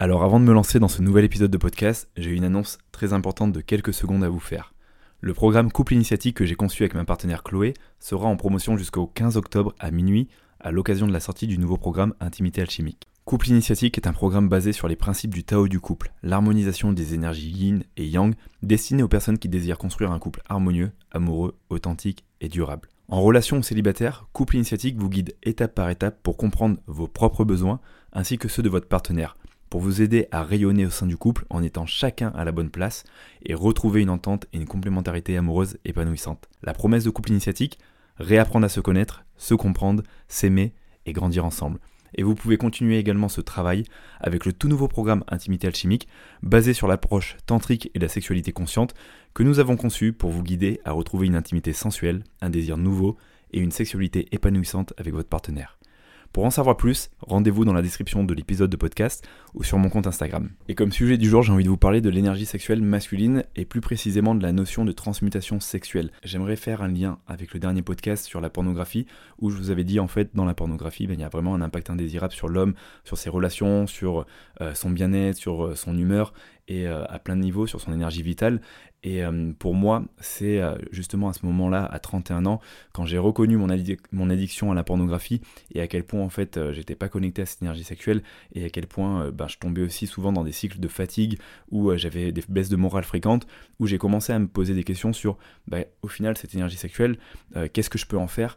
Alors avant de me lancer dans ce nouvel épisode de podcast, j'ai une annonce très importante de quelques secondes à vous faire. Le programme Couple Initiatique que j'ai conçu avec ma partenaire Chloé sera en promotion jusqu'au 15 octobre à minuit à l'occasion de la sortie du nouveau programme Intimité Alchimique. Couple Initiatique est un programme basé sur les principes du Tao du couple, l'harmonisation des énergies yin et yang, destiné aux personnes qui désirent construire un couple harmonieux, amoureux, authentique et durable. En relation ou célibataire, Couple Initiatique vous guide étape par étape pour comprendre vos propres besoins ainsi que ceux de votre partenaire pour vous aider à rayonner au sein du couple en étant chacun à la bonne place et retrouver une entente et une complémentarité amoureuse épanouissante. La promesse de couple initiatique, réapprendre à se connaître, se comprendre, s'aimer et grandir ensemble. Et vous pouvez continuer également ce travail avec le tout nouveau programme Intimité Alchimique, basé sur l'approche tantrique et la sexualité consciente, que nous avons conçu pour vous guider à retrouver une intimité sensuelle, un désir nouveau et une sexualité épanouissante avec votre partenaire. Pour en savoir plus, rendez-vous dans la description de l'épisode de podcast ou sur mon compte Instagram. Et comme sujet du jour, j'ai envie de vous parler de l'énergie sexuelle masculine et plus précisément de la notion de transmutation sexuelle. J'aimerais faire un lien avec le dernier podcast sur la pornographie où je vous avais dit en fait dans la pornographie, ben, il y a vraiment un impact indésirable sur l'homme, sur ses relations, sur son bien-être, sur euh, son humeur et euh, à plein de niveaux sur son énergie vitale. Et euh, pour moi, c'est euh, justement à ce moment-là, à 31 ans, quand j'ai reconnu mon, mon, addiction à la pornographie et à quel point en fait j'étais pas connecté à cette énergie sexuelle et à quel point ben, je tombais aussi souvent dans des cycles de fatigue où j'avais des baisses de morale fréquentes, où j'ai commencé à me poser des questions sur ben, au final cette énergie sexuelle, qu'est-ce que je peux en faire?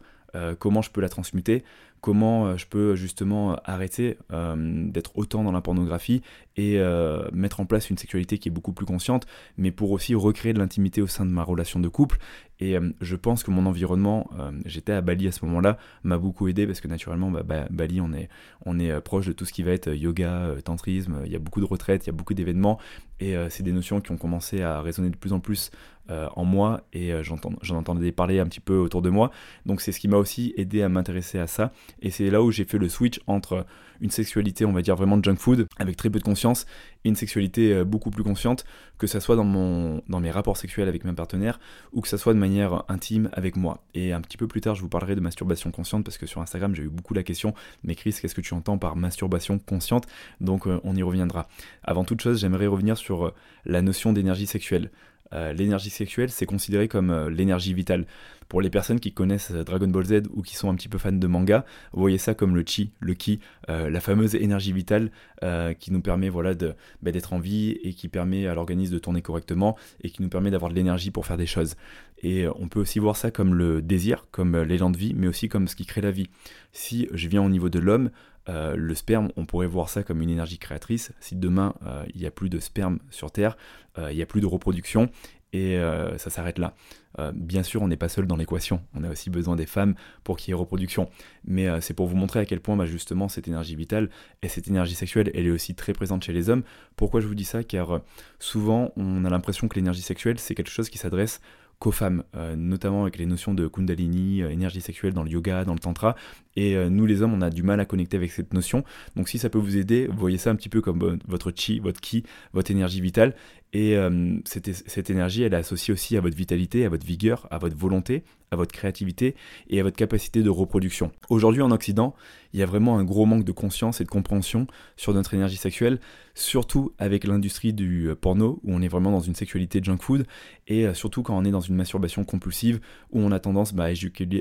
Comment je peux la transmuter, comment euh, je peux justement arrêter euh, d'être autant dans la pornographie et euh, mettre en place une sexualité qui est beaucoup plus consciente, mais pour aussi recréer de l'intimité au sein de ma relation de couple. Et je pense que mon environnement, j'étais à Bali à ce moment-là, m'a beaucoup aidé parce que naturellement, bah, Bali, on est, on est proche de tout ce qui va être yoga, tantrisme, il y a beaucoup de retraites, il y a beaucoup d'événements, et c'est des notions qui ont commencé à résonner de plus en plus en moi, et j'en entendais parler un petit peu autour de moi. Donc c'est ce qui m'a aussi aidé à m'intéresser à ça et c'est là où j'ai fait le switch entre une sexualité, on va dire vraiment junk food, avec très peu de conscience, et une sexualité euh, beaucoup plus consciente, que ça soit dans, mon, dans mes rapports sexuels avec mes partenaires, ou que ça soit de manière intime avec moi. Et un petit peu plus tard, je vous parlerai de masturbation consciente, parce que sur Instagram, j'ai eu beaucoup la question, mais Chris, qu'est-ce que tu entends par masturbation consciente? Donc euh, on y reviendra. Avant toute chose, j'aimerais revenir sur euh, la notion d'énergie sexuelle. L'énergie sexuelle, c'est considéré comme l'énergie vitale. Pour les personnes qui connaissent Dragon Ball Z ou qui sont un petit peu fans de manga, vous voyez ça comme le chi, le ki, euh, la fameuse énergie vitale euh, qui nous permet voilà, bah, d'être en vie et qui permet à l'organisme de tourner correctement et qui nous permet d'avoir de l'énergie pour faire des choses. Et euh, on peut aussi voir ça comme le désir, comme l'élan de vie, mais aussi comme ce qui crée la vie. Si je viens au niveau de l'homme, le sperme, on pourrait voir ça comme une énergie créatrice. Si demain il n'y a plus de sperme sur Terre, il n'y a plus de reproduction, et euh, ça s'arrête là. Euh, bien sûr, on n'est pas seul dans l'équation, on a aussi besoin des femmes pour qu'il y ait reproduction. Mais euh, c'est pour vous montrer à quel point bah, justement cette énergie vitale et cette énergie sexuelle, elle est aussi très présente chez les hommes. Pourquoi je vous dis ça? Car souvent, on a l'impression que l'énergie sexuelle, c'est quelque chose qui s'adresse qu'aux femmes, notamment avec les notions de kundalini, énergie sexuelle dans le yoga, dans le tantra. Et nous les hommes, on a du mal à connecter avec cette notion. Donc si ça peut vous aider, voyez ça un petit peu comme votre chi, votre ki, votre énergie vitale. Et euh, cette, énergie, elle est associée aussi à votre vitalité, à votre vigueur, à votre volonté, à votre créativité et à votre capacité de reproduction. Aujourd'hui en Occident, il y a vraiment un gros manque de conscience et de compréhension sur notre énergie sexuelle, surtout avec l'industrie du euh, porno, où on est vraiment dans une sexualité junk food, et euh, surtout quand on est dans une masturbation compulsive, où on a tendance bah,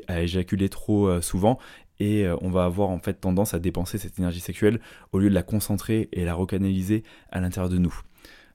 à, éjaculer, trop souvent, et on va avoir en fait tendance à dépenser cette énergie sexuelle au lieu de la concentrer et la recanaliser à l'intérieur de nous.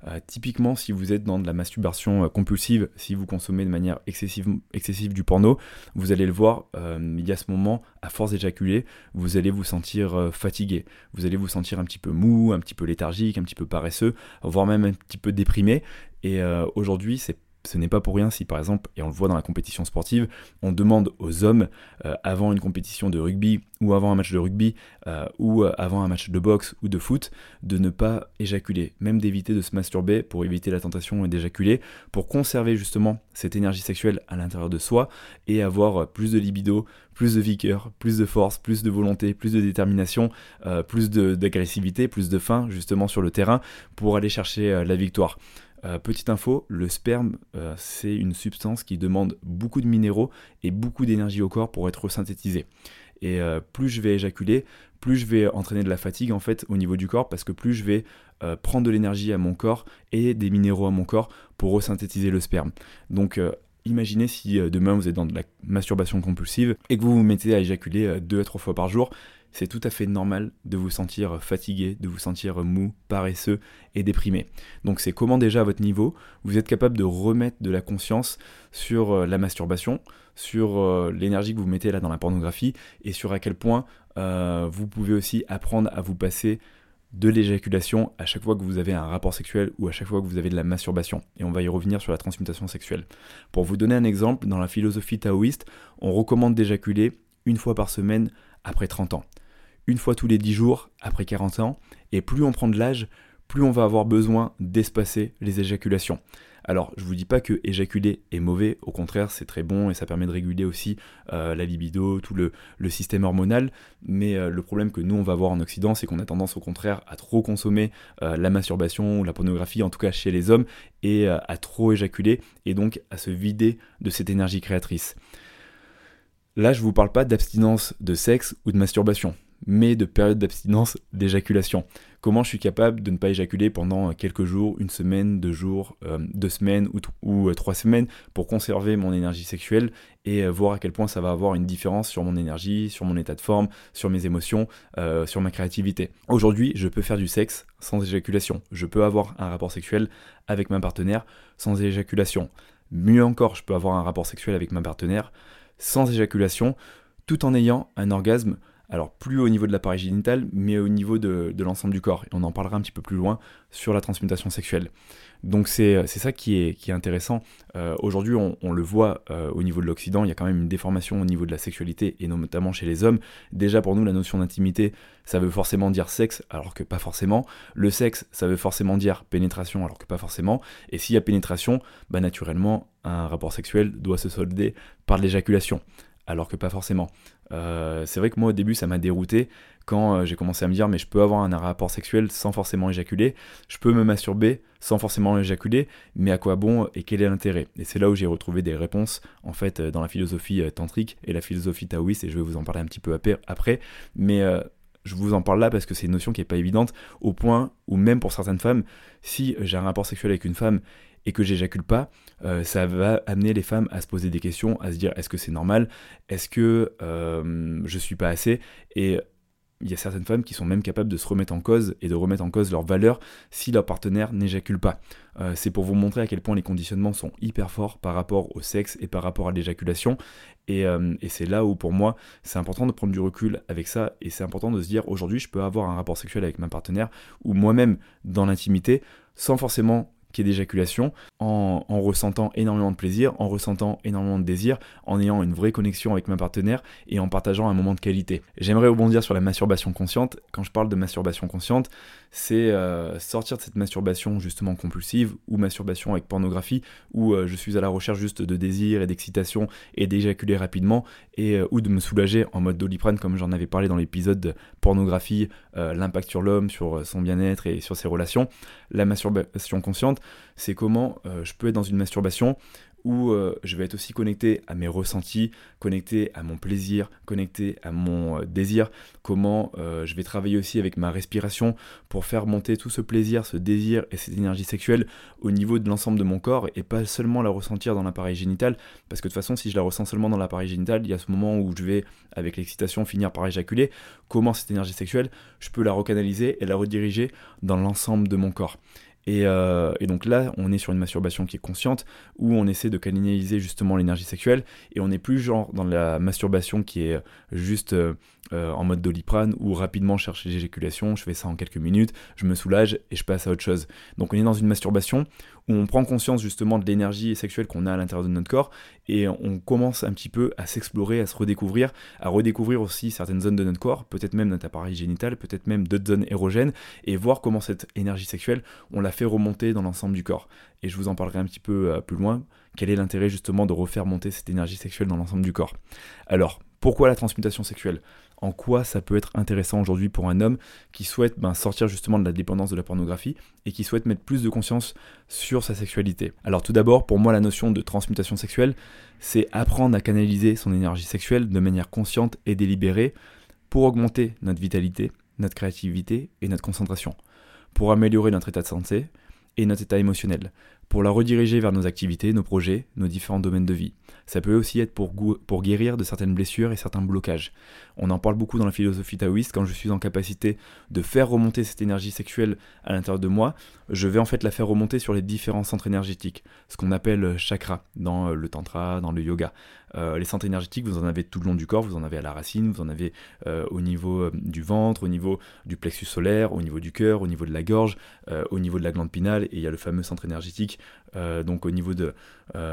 Euh, typiquement, si vous êtes dans de la masturbation euh, compulsive, si vous consommez de manière excessive, du porno, vous allez le voir, euh, il y a ce moment, à force d'éjaculer, vous allez vous sentir fatigué, vous allez vous sentir un petit peu mou, un petit peu léthargique, un petit peu paresseux, voire même un petit peu déprimé. Et aujourd'hui, c'est ce n'est pas pour rien si par exemple, et on le voit dans la compétition sportive, on demande aux hommes, euh, avant une compétition de rugby ou avant un match de rugby euh, ou euh, avant un match de boxe ou de foot, de ne pas éjaculer, même d'éviter de se masturber pour éviter la tentation d'éjaculer, pour conserver justement cette énergie sexuelle à l'intérieur de soi et avoir plus de libido, plus de vigueur, plus de force, plus de volonté, plus de détermination, plus d'agressivité, plus de faim justement sur le terrain pour aller chercher la victoire. Euh, petite info, le sperme, euh, c'est une substance qui demande beaucoup de minéraux et beaucoup d'énergie au corps pour être synthétisé. Et euh, plus je vais éjaculer, plus je vais entraîner de la fatigue en fait au niveau du corps parce que plus je vais prendre de l'énergie à mon corps et des minéraux à mon corps pour resynthétiser le sperme. Donc imaginez si demain vous êtes dans de la masturbation compulsive et que vous vous mettez à éjaculer deux à trois fois par jour c'est tout à fait normal de vous sentir fatigué, de vous sentir mou, paresseux et déprimé. Donc c'est comment déjà à votre niveau, vous êtes capable de remettre de la conscience sur euh, la masturbation, sur euh, l'énergie que vous mettez là dans la pornographie et sur à quel point euh, vous pouvez aussi apprendre à vous passer de l'éjaculation à chaque fois que vous avez un rapport sexuel ou à chaque fois que vous avez de la masturbation. Et on va y revenir sur la transmutation sexuelle. Pour vous donner un exemple, dans la philosophie taoïste, on recommande d'éjaculer une fois par semaine après 30 ans une fois tous les 10 jours après 40 ans, et plus on prend de l'âge, plus on va avoir besoin d'espacer les éjaculations. Alors, je vous dis pas que éjaculer est mauvais, au contraire, c'est très bon et ça permet de réguler aussi euh, la libido, tout le, système hormonal. Mais euh, le problème que nous on va avoir en Occident, c'est qu'on a tendance au contraire à trop consommer euh, la masturbation ou la pornographie, en tout cas chez les hommes, et à trop éjaculer et donc à se vider de cette énergie créatrice. Là, je vous parle pas d'abstinence de sexe ou de masturbation mais de période d'abstinence d'éjaculation. Comment je suis capable de ne pas éjaculer pendant quelques jours, une semaine, deux jours, euh, deux semaines ou, euh, trois semaines pour conserver mon énergie sexuelle et euh, voir à quel point ça va avoir une différence sur mon énergie, sur mon état de forme, sur mes émotions, sur ma créativité. Aujourd'hui, je peux faire du sexe sans éjaculation. Je peux avoir un rapport sexuel avec ma partenaire sans éjaculation. Mieux encore, je peux avoir un rapport sexuel avec ma partenaire sans éjaculation tout en ayant un orgasme alors plus au niveau de l'appareil génital, mais au niveau de, l'ensemble du corps. Et on en parlera un petit peu plus loin sur la transmutation sexuelle. Donc c'est ça qui est, qui est intéressant. Euh, aujourd'hui, on, le voit euh, au niveau de l'Occident, il y a quand même une déformation au niveau de la sexualité, et notamment chez les hommes. Déjà pour nous, la notion d'intimité, ça veut forcément dire sexe, alors que pas forcément. Le sexe, ça veut forcément dire pénétration, alors que pas forcément. Et s'il y a pénétration, bah naturellement, un rapport sexuel doit se solder par l'éjaculation alors que pas forcément. Euh, c'est vrai que moi au début ça m'a dérouté quand euh, j'ai commencé à me dire mais je peux avoir un rapport sexuel sans forcément éjaculer, je peux me masturber sans forcément éjaculer, mais à quoi bon et quel est l'intérêt? Et c'est là où j'ai retrouvé des réponses en fait euh, dans la philosophie tantrique et la philosophie taoïste et je vais vous en parler un petit peu après, mais je vous en parle là parce que c'est une notion qui n'est pas évidente au point où même pour certaines femmes, si j'ai un rapport sexuel avec une femme et que j'éjacule pas, euh, ça va amener les femmes à se poser des questions, à se dire est-ce que c'est normal, est-ce que euh, je suis pas assez, et il y a certaines femmes qui sont même capables de se remettre en cause et de remettre en cause leur valeur si leur partenaire n'éjacule pas. Euh, c'est pour vous montrer à quel point les conditionnements sont hyper forts par rapport au sexe et par rapport à l'éjaculation. Et, et c'est là où pour moi c'est important de prendre du recul avec ça et c'est important de se dire aujourd'hui je peux avoir un rapport sexuel avec ma partenaire ou moi-même dans l'intimité sans forcément qui est d'éjaculation, en, ressentant énormément de plaisir, en ressentant énormément de désir, en ayant une vraie connexion avec ma partenaire et en partageant un moment de qualité. J'aimerais rebondir sur la masturbation consciente. Quand je parle de masturbation consciente, c'est euh, sortir de cette masturbation justement compulsive ou masturbation avec pornographie où euh, je suis à la recherche juste de désir et d'excitation et d'éjaculer rapidement et euh, ou de me soulager en mode doliprane comme j'en avais parlé dans l'épisode de pornographie, l'impact sur l'homme, sur son bien-être et sur ses relations. La masturbation consciente, c'est comment euh, je peux être dans une masturbation où euh, je vais être aussi connecté à mes ressentis, connecté à mon plaisir, connecté à mon euh, désir, comment je vais travailler aussi avec ma respiration pour faire monter tout ce plaisir, ce désir et cette énergie sexuelle au niveau de l'ensemble de mon corps et pas seulement la ressentir dans l'appareil génital, parce que de toute façon si je la ressens seulement dans l'appareil génital, il y a ce moment où je vais avec l'excitation finir par éjaculer, comment cette énergie sexuelle, je peux la recanaliser et la rediriger dans l'ensemble de mon corps. Euh, et, donc là, on est sur une masturbation qui est consciente, où on essaie de canaliser justement l'énergie sexuelle, et on n'est plus genre dans la masturbation qui est juste euh, euh, en mode doliprane, où rapidement je cherche l'éjaculation, je fais ça en quelques minutes, je me soulage et je passe à autre chose. Donc on est dans une masturbation où on prend conscience justement de l'énergie sexuelle qu'on a à l'intérieur de notre corps et on commence un petit peu à s'explorer, à se redécouvrir, à redécouvrir aussi certaines zones de notre corps, peut-être même notre appareil génital, peut-être même d'autres zones érogènes, et voir comment cette énergie sexuelle, on la fait remonter dans l'ensemble du corps. Et je vous en parlerai un petit peu euh, plus loin, quel est l'intérêt justement de refaire monter cette énergie sexuelle dans l'ensemble du corps? Alors, pourquoi la transmutation sexuelle? En quoi ça peut être intéressant aujourd'hui pour un homme qui souhaite ben, sortir justement de la dépendance de la pornographie et qui souhaite mettre plus de conscience sur sa sexualité? Alors tout d'abord, pour moi, la notion de transmutation sexuelle, c'est apprendre à canaliser son énergie sexuelle de manière consciente et délibérée pour augmenter notre vitalité, notre créativité et notre concentration, pour améliorer notre état de santé et notre état émotionnel, pour la rediriger vers nos activités, nos projets, nos différents domaines de vie. Ça peut aussi être pour, guérir de certaines blessures et certains blocages. On en parle beaucoup dans la philosophie taoïste, quand je suis en capacité de faire remonter cette énergie sexuelle à l'intérieur de moi, je vais en fait la faire remonter sur les différents centres énergétiques, ce qu'on appelle chakra dans le tantra, dans le yoga. Euh, les centres énergétiques, vous en avez tout le long du corps, vous en avez à la racine, vous en avez euh, au niveau euh, du ventre, au niveau du plexus solaire, au niveau du cœur, au niveau de la gorge, au niveau de la glande pinale, et il y a le fameux centre énergétique donc au niveau de,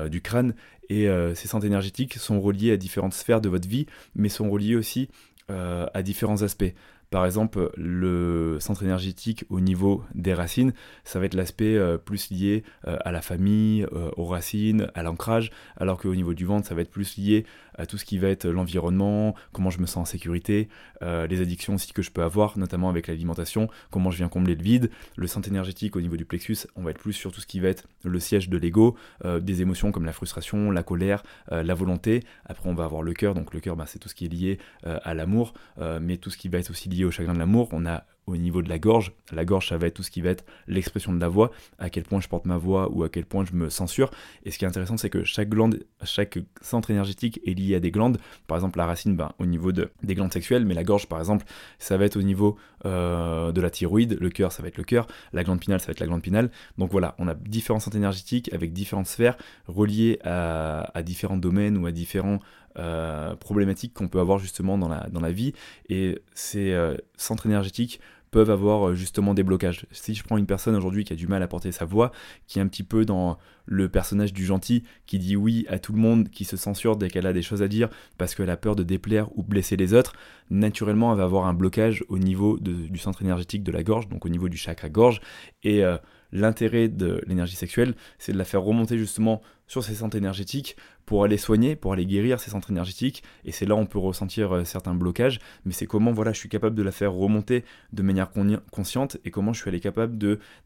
du crâne. Et ces centres énergétiques sont reliés à différentes sphères de votre vie, mais sont reliés aussi à différents aspects. Par exemple, le centre énergétique au niveau des racines, ça va être l'aspect euh, plus lié euh, à la famille, euh, aux racines, à l'ancrage, alors qu'au niveau du ventre, ça va être plus lié à tout ce qui va être l'environnement, comment je me sens en sécurité, les addictions aussi que je peux avoir, notamment avec l'alimentation, comment je viens combler le vide. Le centre énergétique au niveau du plexus, on va être plus sur tout ce qui va être le siège de l'ego, des émotions comme la frustration, la colère, la volonté. Après, on va avoir le cœur, donc le cœur, bah, c'est tout ce qui est lié à l'amour, mais tout ce qui va être aussi lié au chagrin de l'amour, on a au niveau de la gorge. La gorge, ça va être tout ce qui va être l'expression de la voix, à quel point je porte ma voix ou à quel point je me censure. Et ce qui est intéressant, c'est que chaque glande, chaque centre énergétique est lié à des glandes. Par exemple, la racine, ben, au niveau de, des glandes sexuelles, mais la gorge, par exemple, ça va être au niveau euh, de la thyroïde. Le cœur, ça va être le cœur. La glande pinale, ça va être la glande pinale. Donc voilà, on a différents centres énergétiques avec différentes sphères reliées à, différents domaines ou à différents euh, problématiques qu'on peut avoir justement dans la, dans la vie. Et ces euh, centres énergétiques peuvent avoir euh, justement des blocages. Si je prends une personne aujourd'hui qui a du mal à porter sa voix, qui est un petit peu dans le personnage du gentil, qui dit oui à tout le monde, qui se censure dès qu'elle a des choses à dire parce qu'elle a peur de déplaire ou blesser les autres, naturellement elle va avoir un blocage au niveau du centre énergétique de la gorge, donc au niveau du chakra gorge, et euh, l'intérêt de l'énergie sexuelle, c'est de la faire remonter justement sur ses centres énergétiques pour aller soigner, pour aller guérir ces centres énergétiques. Et c'est là où on peut ressentir euh, certains blocages, mais c'est comment voilà, je suis capable de la faire remonter de manière consciente et comment je suis allé capable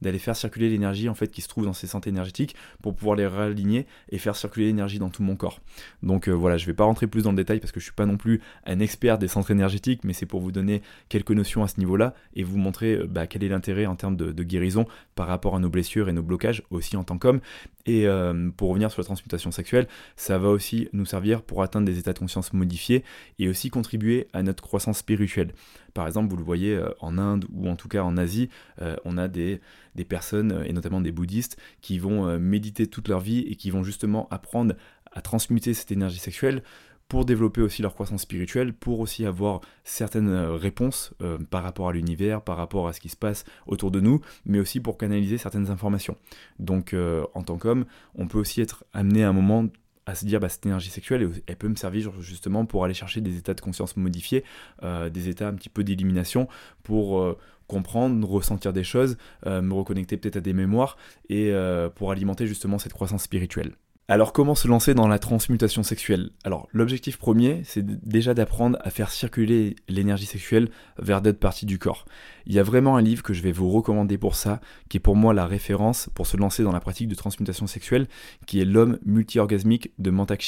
d'aller faire circuler l'énergie en fait qui se trouve dans ces centres énergétiques pour pouvoir les réaligner et faire circuler l'énergie dans tout mon corps. Donc euh, voilà, je vais pas rentrer plus dans le détail parce que je suis pas non plus un expert des centres énergétiques, mais c'est pour vous donner quelques notions à ce niveau-là et vous montrer euh, bah, quel est l'intérêt en termes de, guérison par rapport à nos blessures et nos blocages aussi en tant qu'homme. Et pour revenir sur la transmutation sexuelle, ça va aussi nous servir pour atteindre des états de conscience modifiés et aussi contribuer à notre croissance spirituelle. Par exemple, vous le voyez euh, en Inde ou en tout cas en Asie, euh, on a des, personnes, euh, et notamment des bouddhistes, qui vont méditer toute leur vie et qui vont justement apprendre à transmuter cette énergie sexuelle pour développer aussi leur croissance spirituelle, pour aussi avoir certaines réponses par rapport à l'univers, par rapport à ce qui se passe autour de nous, mais aussi pour canaliser certaines informations. Donc en tant qu'homme, on peut aussi être amené à un moment à se dire bah, cette énergie sexuelle elle peut me servir justement pour aller chercher des états de conscience modifiés, euh, des états un petit peu d'élimination pour euh, comprendre, ressentir des choses, euh, me reconnecter peut-être à des mémoires et pour alimenter justement cette croissance spirituelle. Alors comment se lancer dans la transmutation sexuelle? Alors l'objectif premier, c'est déjà d'apprendre à faire circuler l'énergie sexuelle vers d'autres parties du corps. Il y a vraiment un livre que je vais vous recommander pour ça, qui est pour moi la référence pour se lancer dans la pratique de transmutation sexuelle, qui est L'homme multi-orgasmique de Mantak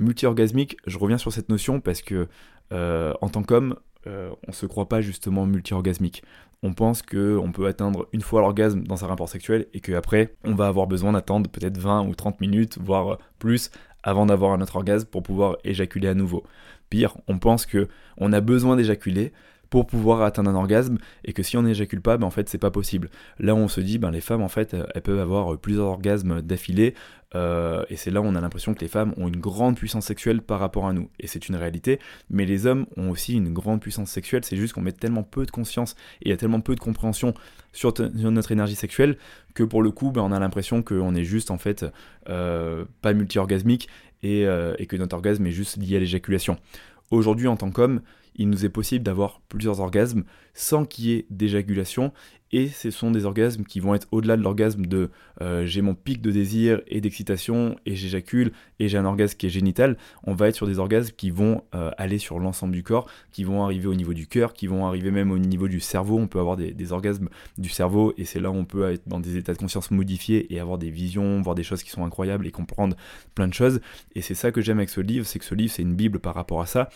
Multi-orgasmique, je reviens sur cette notion parce que euh, en tant qu'homme, euh, on se croit pas justement multi-orgasmique on pense qu'on peut atteindre une fois l'orgasme dans un rapport sexuel et qu'après, on va avoir besoin d'attendre peut-être 20 ou 30 minutes, voire plus, avant d'avoir un autre orgasme pour pouvoir éjaculer à nouveau. Pire, on pense que on a besoin d'éjaculer pour pouvoir atteindre un orgasme et que si on n'éjacule pas, ben en fait c'est pas possible. Là on se dit ben les femmes en fait elles peuvent avoir plusieurs orgasmes d'affilée euh, et c'est là où on a l'impression que les femmes ont une grande puissance sexuelle par rapport à nous et c'est une réalité. Mais les hommes ont aussi une grande puissance sexuelle. C'est juste qu'on met tellement peu de conscience et il a tellement peu de compréhension sur, notre énergie sexuelle que pour le coup ben, on a l'impression qu'on est juste en fait euh, pas multi-orgasmique euh, et que notre orgasme est juste lié à l'éjaculation. Aujourd'hui, en tant qu'homme, il nous est possible d'avoir plusieurs orgasmes sans qu'il y ait d'éjaculation. Et ce sont des orgasmes qui vont être au-delà de l'orgasme de euh, j'ai mon pic de désir et d'excitation et j'éjacule et j'ai un orgasme qui est génital, on va être sur des orgasmes qui vont euh, aller sur l'ensemble du corps, qui vont arriver au niveau du cœur, qui vont arriver même au niveau du cerveau, on peut avoir des, des orgasmes du cerveau et c'est là où on peut être dans des états de conscience modifiés et avoir des visions, voir des choses qui sont incroyables et comprendre plein de choses. Et c'est ça que j'aime avec ce livre, c'est que ce livre c'est une bible par rapport à ça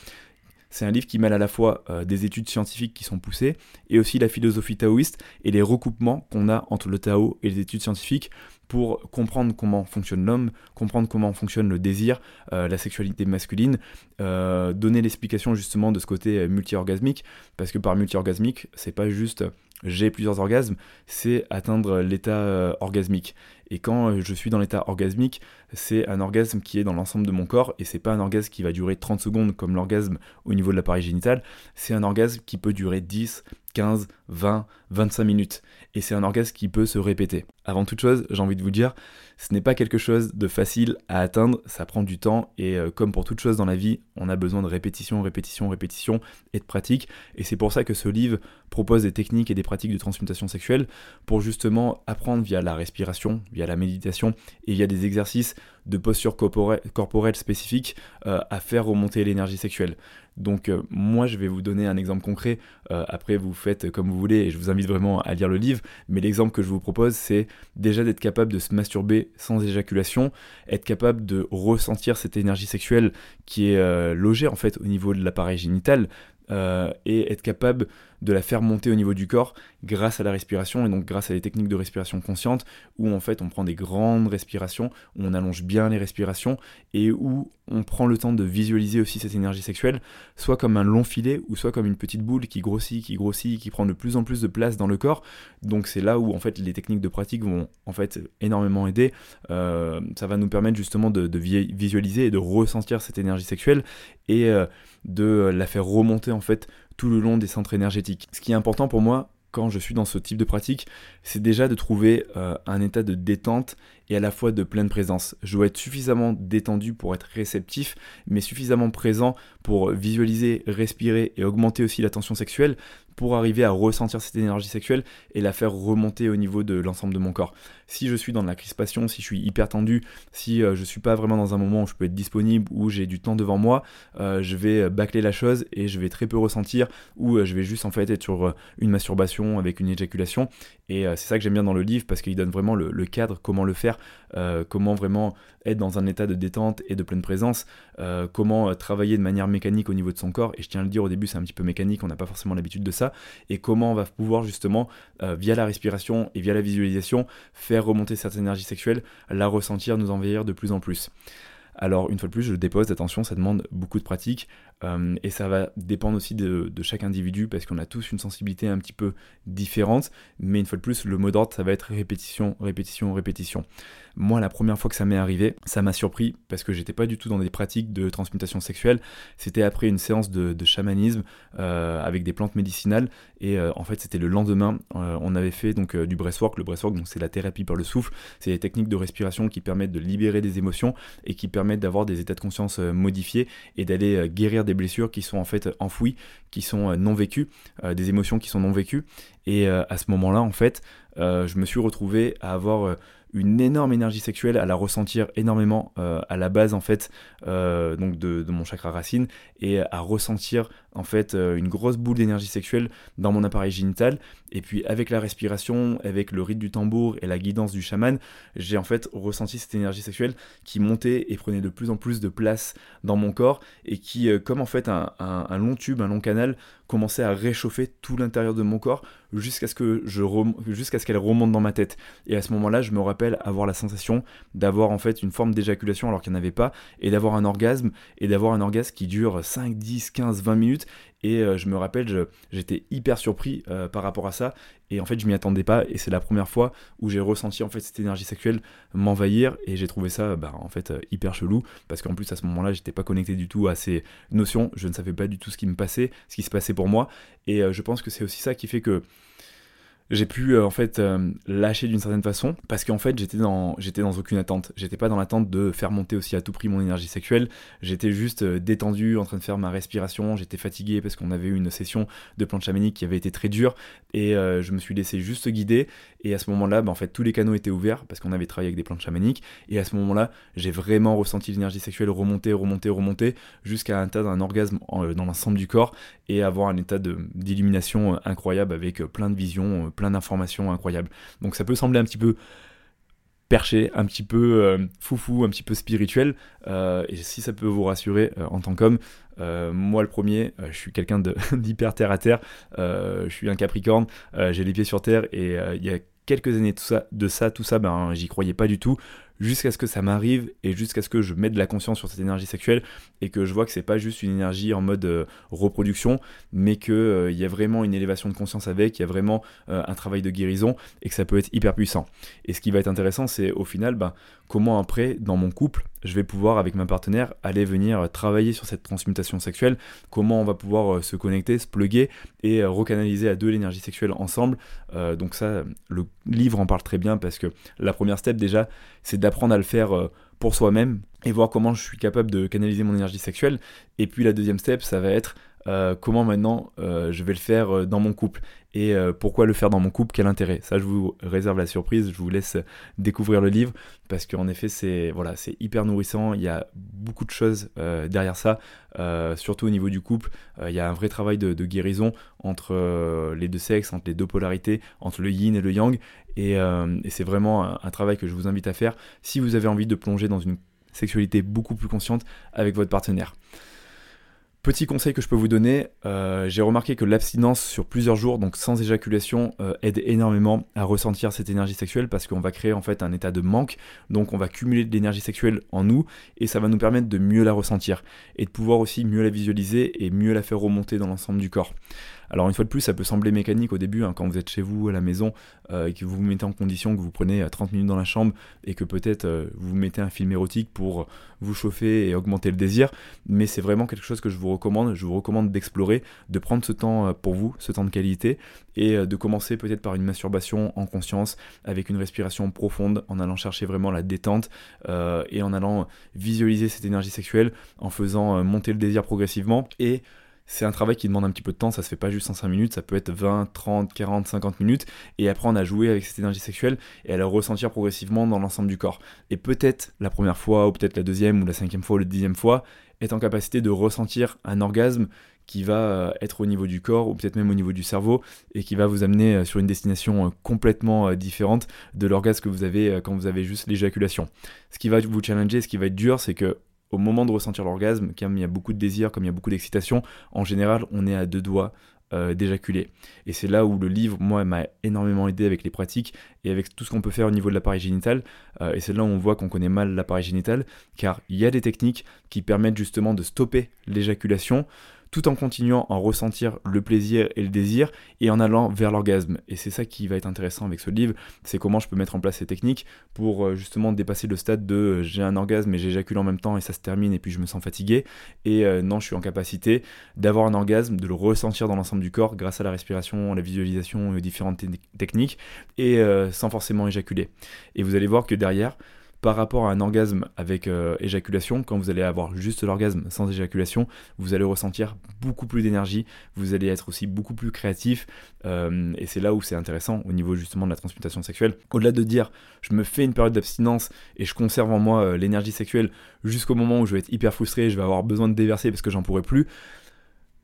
c'est un livre qui mêle à la fois euh, des études scientifiques qui sont poussées et aussi la philosophie taoïste et les recoupements qu'on a entre le Tao et les études scientifiques pour comprendre comment fonctionne l'homme, comprendre comment fonctionne le désir, euh, la sexualité masculine, euh, donner l'explication justement de ce côté multi-orgasmique, parce que par multi-orgasmique, c'est pas juste j'ai plusieurs orgasmes, c'est atteindre l'état orgasmique. Et quand euh, je suis dans l'état orgasmique, c'est un orgasme qui est dans l'ensemble de mon corps et c'est pas un orgasme qui va durer 30 secondes comme l'orgasme au niveau de l'appareil génital, c'est un orgasme qui peut durer 10, 15, 20, 25 minutes. Et c'est un orgasme qui peut se répéter. Avant toute chose, j'ai envie de vous dire, ce n'est pas quelque chose de facile à atteindre, ça prend du temps et euh, comme pour toute chose dans la vie, on a besoin de répétition, répétition, répétition et de pratique. Et c'est pour ça que ce livre propose des techniques et des pratiques de transmutation sexuelle pour justement apprendre via la respiration, via la méditation et via des exercices de posture corporelle, spécifique euh, à faire remonter l'énergie sexuelle. Donc euh, moi je vais vous donner un exemple concret, euh, après vous faites comme vous voulez et je vous invite vraiment à lire le livre, mais l'exemple que je vous propose c'est déjà d'être capable de se masturber sans éjaculation, être capable de ressentir cette énergie sexuelle qui est logée en fait au niveau de l'appareil génital, et être capable de la faire monter au niveau du corps grâce à la respiration et donc grâce à des techniques de respiration consciente où en fait on prend des grandes respirations, où on allonge bien les respirations et où on prend le temps de visualiser aussi cette énergie sexuelle, soit comme un long filet ou soit comme une petite boule qui grossit, qui grossit, qui prend de plus en plus de place dans le corps. Donc c'est là où en fait les techniques de pratique vont en fait énormément aider. Euh, ça va nous permettre justement de, visualiser et de ressentir cette énergie sexuelle et euh, de la faire remonter en fait tout le long des centres énergétiques. Ce qui est important pour moi quand je suis dans ce type de pratique, c'est déjà de trouver euh, un état de détente et à la fois de pleine présence. Je dois être suffisamment détendu pour être réceptif, mais suffisamment présent pour visualiser, respirer et augmenter aussi la tension sexuelle pour arriver à ressentir cette énergie sexuelle et la faire remonter au niveau de l'ensemble de mon corps. Si je suis dans la crispation, si je suis hyper tendu, si je euh, je suis pas vraiment dans un moment où je peux être disponible, où j'ai du temps devant moi, euh, je vais bâcler la chose et je vais très peu ressentir, ou euh, je vais juste en fait être sur une masturbation avec une éjaculation. Et c'est ça que j'aime bien dans le livre parce qu'il donne vraiment le, cadre, comment le faire, comment vraiment être dans un état de détente et de pleine présence, comment travailler de manière mécanique au niveau de son corps. Et je tiens à le dire au début, c'est un petit peu mécanique, on n'a pas forcément l'habitude de ça et comment on va pouvoir justement, euh, via la respiration et via la visualisation, faire remonter cette énergie sexuelle, la ressentir, nous envahir de plus en plus. Alors une fois de plus, je dépose, attention, ça demande beaucoup de pratique euh, et ça va dépendre aussi de, chaque individu parce qu'on a tous une sensibilité un petit peu différente, mais une fois de plus, le mot d'ordre, ça va être répétition, répétition, répétition. Moi, la première fois que ça m'est arrivé, ça m'a surpris parce que j'étais pas du tout dans des pratiques de transmutation sexuelle. C'était après une séance de, chamanisme euh, avec des plantes médicinales et euh, en fait, c'était le lendemain. on avait fait donc du breathwork. Le breathwork, donc c'est la thérapie par le souffle. C'est des techniques de respiration qui permettent de libérer des émotions et qui permettent d'avoir des états de conscience modifiés et d'aller guérir des blessures qui sont en fait enfouies, qui sont euh, non vécues, des émotions qui sont non vécues. Et à ce moment-là, en fait, je me suis retrouvé à avoir une énorme énergie sexuelle, à la ressentir énormément euh, à la base en fait euh, donc de, mon chakra racine et à ressentir en fait euh, une grosse boule d'énergie sexuelle dans mon appareil génital. Et puis avec la respiration, avec le rythme du tambour et la guidance du chaman, j'ai en fait ressenti cette énergie sexuelle qui montait et prenait de plus en plus de place dans mon corps et qui comme en fait un, un long tube, un long canal commençait à réchauffer tout l'intérieur de mon corps jusqu'à ce que je jusqu'à ce qu'elle remonte dans ma tête. Et à ce moment-là, je me rappelle avoir la sensation d'avoir en fait une forme d'éjaculation alors qu'il n'y en avait pas et d'avoir un orgasme et d'avoir un orgasme qui dure 5, 10, 15, 20 minutes Et euh, je me rappelle, j'étais hyper surpris euh, par rapport à ça. Et en fait, je m'y attendais pas. Et c'est la première fois où j'ai ressenti en fait cette énergie sexuelle m'envahir. Et j'ai trouvé ça, bah, en fait, hyper chelou. Parce qu'en plus, à ce moment-là, j'étais pas connecté du tout à ces notions. Je ne savais pas du tout ce qui me passait, ce qui se passait pour moi. Et je pense que c'est aussi ça qui fait que j'ai pu euh, en fait euh, lâcher d'une certaine façon parce qu'en fait j'étais dans j'étais dans aucune attente. J'étais pas dans l'attente de faire monter aussi à tout prix mon énergie sexuelle. J'étais juste euh, détendu en train de faire ma respiration. J'étais fatigué parce qu'on avait eu une session de planche chamanique qui avait été très dure. Et je me suis laissé juste guider. Et à ce moment là bah, en fait tous les canaux étaient ouverts parce qu'on avait travaillé avec des planches chamaniques. Et à ce moment là j'ai vraiment ressenti l'énergie sexuelle remonter remonter remonter jusqu'à un orgasme dans l'ensemble du corps et avoir un état d'illumination incroyable avec plein de visions plein d'informations incroyables. Donc ça peut sembler un petit peu perché, un petit peu euh, foufou, un petit peu spirituel. Euh, et si ça peut vous rassurer euh, en tant qu'homme, moi le premier, je suis quelqu'un d'hyper terre à terre. je suis un Capricorne, j'ai les pieds sur terre et il y a quelques années de ça, de ça tout ça, ben j'y croyais pas du tout jusqu'à ce que ça m'arrive et jusqu'à ce que je mette de la conscience sur cette énergie sexuelle et que je vois que c'est pas juste une énergie en mode euh, reproduction, mais qu'il euh, y a vraiment une élévation de conscience avec, il y a vraiment euh, un travail de guérison et que ça peut être hyper puissant. Et ce qui va être intéressant, c'est au final, ben, comment après, dans mon couple, je vais pouvoir, avec ma partenaire, aller venir travailler sur cette transmutation sexuelle, comment on va pouvoir se connecter, se pluguer et recanaliser à deux l'énergie sexuelle ensemble. donc ça, le livre en parle très bien parce que la première step déjà, c'est d'apprendre à le faire euh, pour soi-même et voir comment je suis capable de canaliser mon énergie sexuelle. Et puis la deuxième step, ça va être euh, comment maintenant euh, je vais le faire dans mon couple et pourquoi le faire dans mon couple, quel intérêt? Ça, je vous réserve la surprise, je vous laisse découvrir le livre parce qu'en effet, c'est voilà, c'est hyper nourrissant. Il y a beaucoup de choses derrière ça, surtout au niveau du couple. il y a un vrai travail de, guérison entre les deux sexes, entre les deux polarités, entre le yin et le yang. Euh, et, c'est vraiment un, travail que je vous invite à faire si vous avez envie de plonger dans une sexualité beaucoup plus consciente avec votre partenaire. Petit conseil que je peux vous donner, euh, j'ai remarqué que l'abstinence sur plusieurs jours, donc sans éjaculation, euh, aide énormément à ressentir cette énergie sexuelle parce qu'on va créer en fait un état de manque, donc on va cumuler de l'énergie sexuelle en nous et ça va nous permettre de mieux la ressentir et de pouvoir aussi mieux la visualiser et mieux la faire remonter dans l'ensemble du corps. Alors une fois de plus, ça peut sembler mécanique au début, hein, quand vous êtes chez vous à la maison euh, et que vous vous mettez en condition, que vous prenez 30 minutes dans la chambre et que peut-être vous mettez un film érotique pour vous chauffer et augmenter le désir, mais c'est vraiment quelque chose que je vous recommande. Je vous recommande d'explorer, de prendre ce temps euh, pour vous, ce temps de qualité, et euh, de commencer peut-être par une masturbation en conscience, avec une respiration profonde, en allant chercher vraiment la détente euh, et en allant visualiser cette énergie sexuelle, en faisant monter le désir progressivement et c'est un travail qui demande un petit peu de temps, ça se fait pas juste en 5 minutes, ça peut être 20, 30, 40, 50 minutes, et apprendre à jouer avec cette énergie sexuelle et à la ressentir progressivement dans l'ensemble du corps. Et peut-être la première fois, ou peut-être la deuxième, ou la cinquième fois, ou la dixième fois, être en capacité de ressentir un orgasme qui va euh, être au niveau du corps ou peut-être même au niveau du cerveau et qui va vous amener euh, sur une destination euh, complètement différente de l'orgasme que vous avez quand vous avez juste l'éjaculation. Ce qui va vous challenger, ce qui va être dur, c'est que au moment de ressentir l'orgasme, comme il y a beaucoup de désir, comme il y a beaucoup d'excitation, en général, on est à deux doigts euh, d'éjaculer. Et c'est là où le livre, moi, m'a énormément aidé avec les pratiques et avec tout ce qu'on peut faire au niveau de l'appareil génital. Euh, et c'est là où on voit qu'on connaît mal l'appareil génital, car il y a des techniques qui permettent justement de stopper l'éjaculation tout en continuant à ressentir le plaisir et le désir et en allant vers l'orgasme. Et c'est ça qui va être intéressant avec ce livre, c'est comment je peux mettre en place ces techniques pour euh, justement dépasser le stade de euh, j'ai un orgasme et j'éjacule en même temps et ça se termine et puis je me sens fatigué. Et euh, non, je suis en capacité d'avoir un orgasme, de le ressentir dans l'ensemble du corps grâce à la respiration, la visualisation aux différentes techniques et sans forcément éjaculer. Et vous allez voir que derrière, par rapport à un orgasme avec euh, éjaculation, quand vous allez avoir juste l'orgasme sans éjaculation, vous allez ressentir beaucoup plus d'énergie, vous allez être aussi beaucoup plus créatif, euh, et c'est là où c'est intéressant au niveau justement de la transmutation sexuelle. Au-delà de dire je me fais une période d'abstinence et je conserve en moi euh, l'énergie sexuelle jusqu'au moment où je vais être hyper frustré, je vais avoir besoin de déverser parce que j'en pourrai plus.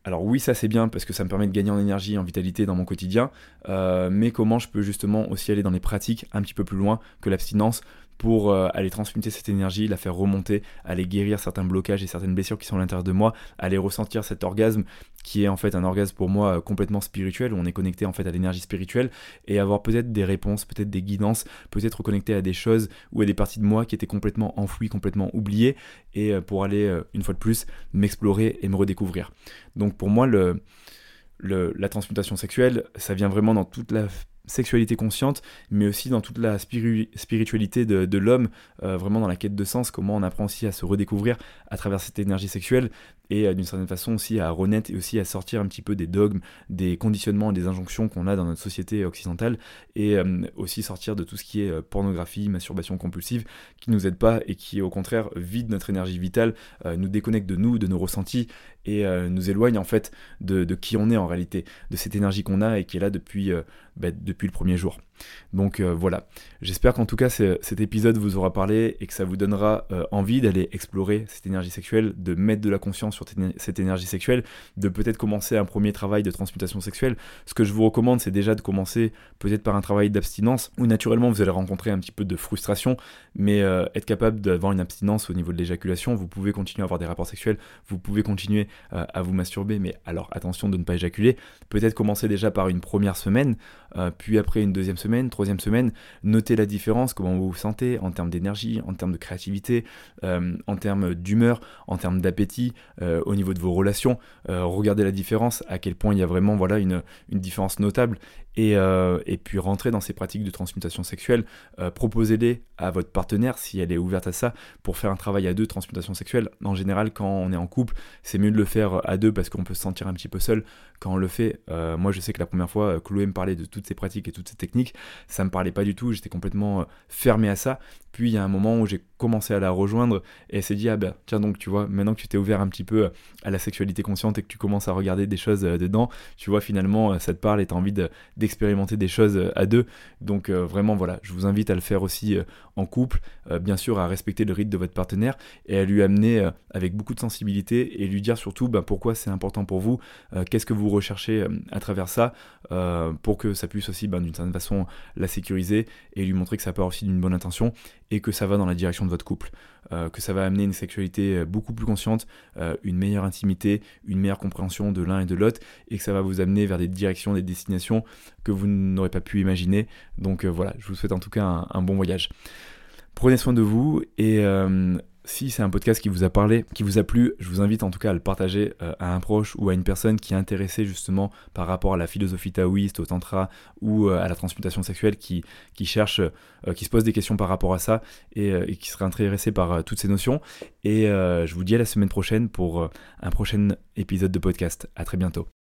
Alors oui, ça c'est bien parce que ça me permet de gagner en énergie, en vitalité dans mon quotidien, mais comment je peux justement aussi aller dans les pratiques un petit peu plus loin que l'abstinence pour euh, aller transmuter cette énergie, la faire remonter, aller guérir certains blocages et certaines blessures qui sont à l'intérieur de moi, aller ressentir cet orgasme qui est en fait un orgasme pour moi euh, complètement spirituel, où on est connecté en fait à l'énergie spirituelle, et avoir peut-être des réponses, peut-être des guidances, peut-être reconnecter à des choses ou à des parties de moi qui étaient complètement enfouies, complètement oubliées, et euh, pour aller, une fois de plus, m'explorer et me redécouvrir. Donc pour moi, la transmutation sexuelle, ça vient vraiment dans toute la sexualité consciente, mais aussi dans toute la spiritualité de, l'homme, vraiment dans la quête de sens, comment on apprend aussi à se redécouvrir à travers cette énergie sexuelle, et euh, d'une certaine façon aussi à renaître et aussi à sortir un petit peu des dogmes, des conditionnements, des injonctions qu'on a dans notre société occidentale et euh, aussi sortir de tout ce qui est euh, pornographie, masturbation compulsive qui nous aide pas et qui au contraire vide notre énergie vitale, nous déconnecte de nous, de nos ressentis et nous éloigne en fait de, qui on est en réalité, de cette énergie qu'on a et qui est là depuis, bah, depuis le premier jour. Donc voilà, j'espère qu'en tout cas cet épisode vous aura parlé et que ça vous donnera envie d'aller explorer cette énergie sexuelle, de mettre de la conscience cette énergie sexuelle, de peut-être commencer un premier travail de transmutation sexuelle. Ce que je vous recommande, c'est déjà de commencer peut-être par un travail d'abstinence, où naturellement vous allez rencontrer un petit peu de frustration, mais euh, être capable d'avoir une abstinence au niveau de l'éjaculation, vous pouvez continuer à avoir des rapports sexuels, vous pouvez continuer euh, à vous masturber, mais alors attention de ne pas éjaculer. Peut-être commencer déjà par une première semaine, euh, puis après une deuxième semaine, troisième semaine, notez la différence, comment vous vous sentez en termes d'énergie, en termes de créativité, en termes d'humeur, en termes d'appétit, au niveau de vos relations. Regardez la différence, à quel point il y a vraiment voilà, une, une différence notable. Et, et, puis rentrer dans ces pratiques de transmutation sexuelle. Proposez-les à votre partenaire si elle est ouverte à ça pour faire un travail à deux, transmutation sexuelle. En général, quand on est en couple, c'est mieux de le faire à deux parce qu'on peut se sentir un petit peu seul quand on le fait. moi, je sais que la première fois, Chloé me parlait de toutes ces pratiques et toutes ces techniques. Ça me parlait pas du tout. J'étais complètement fermé à ça. Puis il y a un moment où j'ai commencé à la rejoindre et elle s'est dit ah ben tiens donc tu vois maintenant que tu t'es ouvert un petit peu à la sexualité consciente et que tu commences à regarder des choses euh, dedans, tu vois finalement euh, ça te parle et tu as envie d'expérimenter des choses euh, à deux. Donc vraiment voilà, je vous invite à le faire aussi en couple, bien sûr à respecter le rythme de votre partenaire et à lui amener avec beaucoup de sensibilité et lui dire surtout ben, pourquoi c'est important pour vous, qu'est-ce que vous recherchez à travers ça pour que ça puisse aussi ben, d'une certaine façon la sécuriser et lui montrer que ça part aussi d'une bonne intention et que ça va dans la direction de votre couple, euh, que ça va amener une sexualité euh, beaucoup plus consciente, euh, une meilleure intimité, une meilleure compréhension de l'un et de l'autre, et que ça va vous amener vers des directions, des destinations que vous n'aurez pas pu imaginer. Donc voilà, je vous souhaite en tout cas un, un bon voyage. Prenez soin de vous et si c'est un podcast qui vous a parlé, qui vous a plu, je vous invite en tout cas à le partager euh, à un proche ou à une personne qui est intéressée justement par rapport à la philosophie taoïste, au tantra ou euh, à la transmutation sexuelle, qui, cherche, euh, qui se pose des questions par rapport à ça et, qui serait intéressé par toutes ces notions. Et je vous dis à la semaine prochaine pour un prochain épisode de podcast. À très bientôt.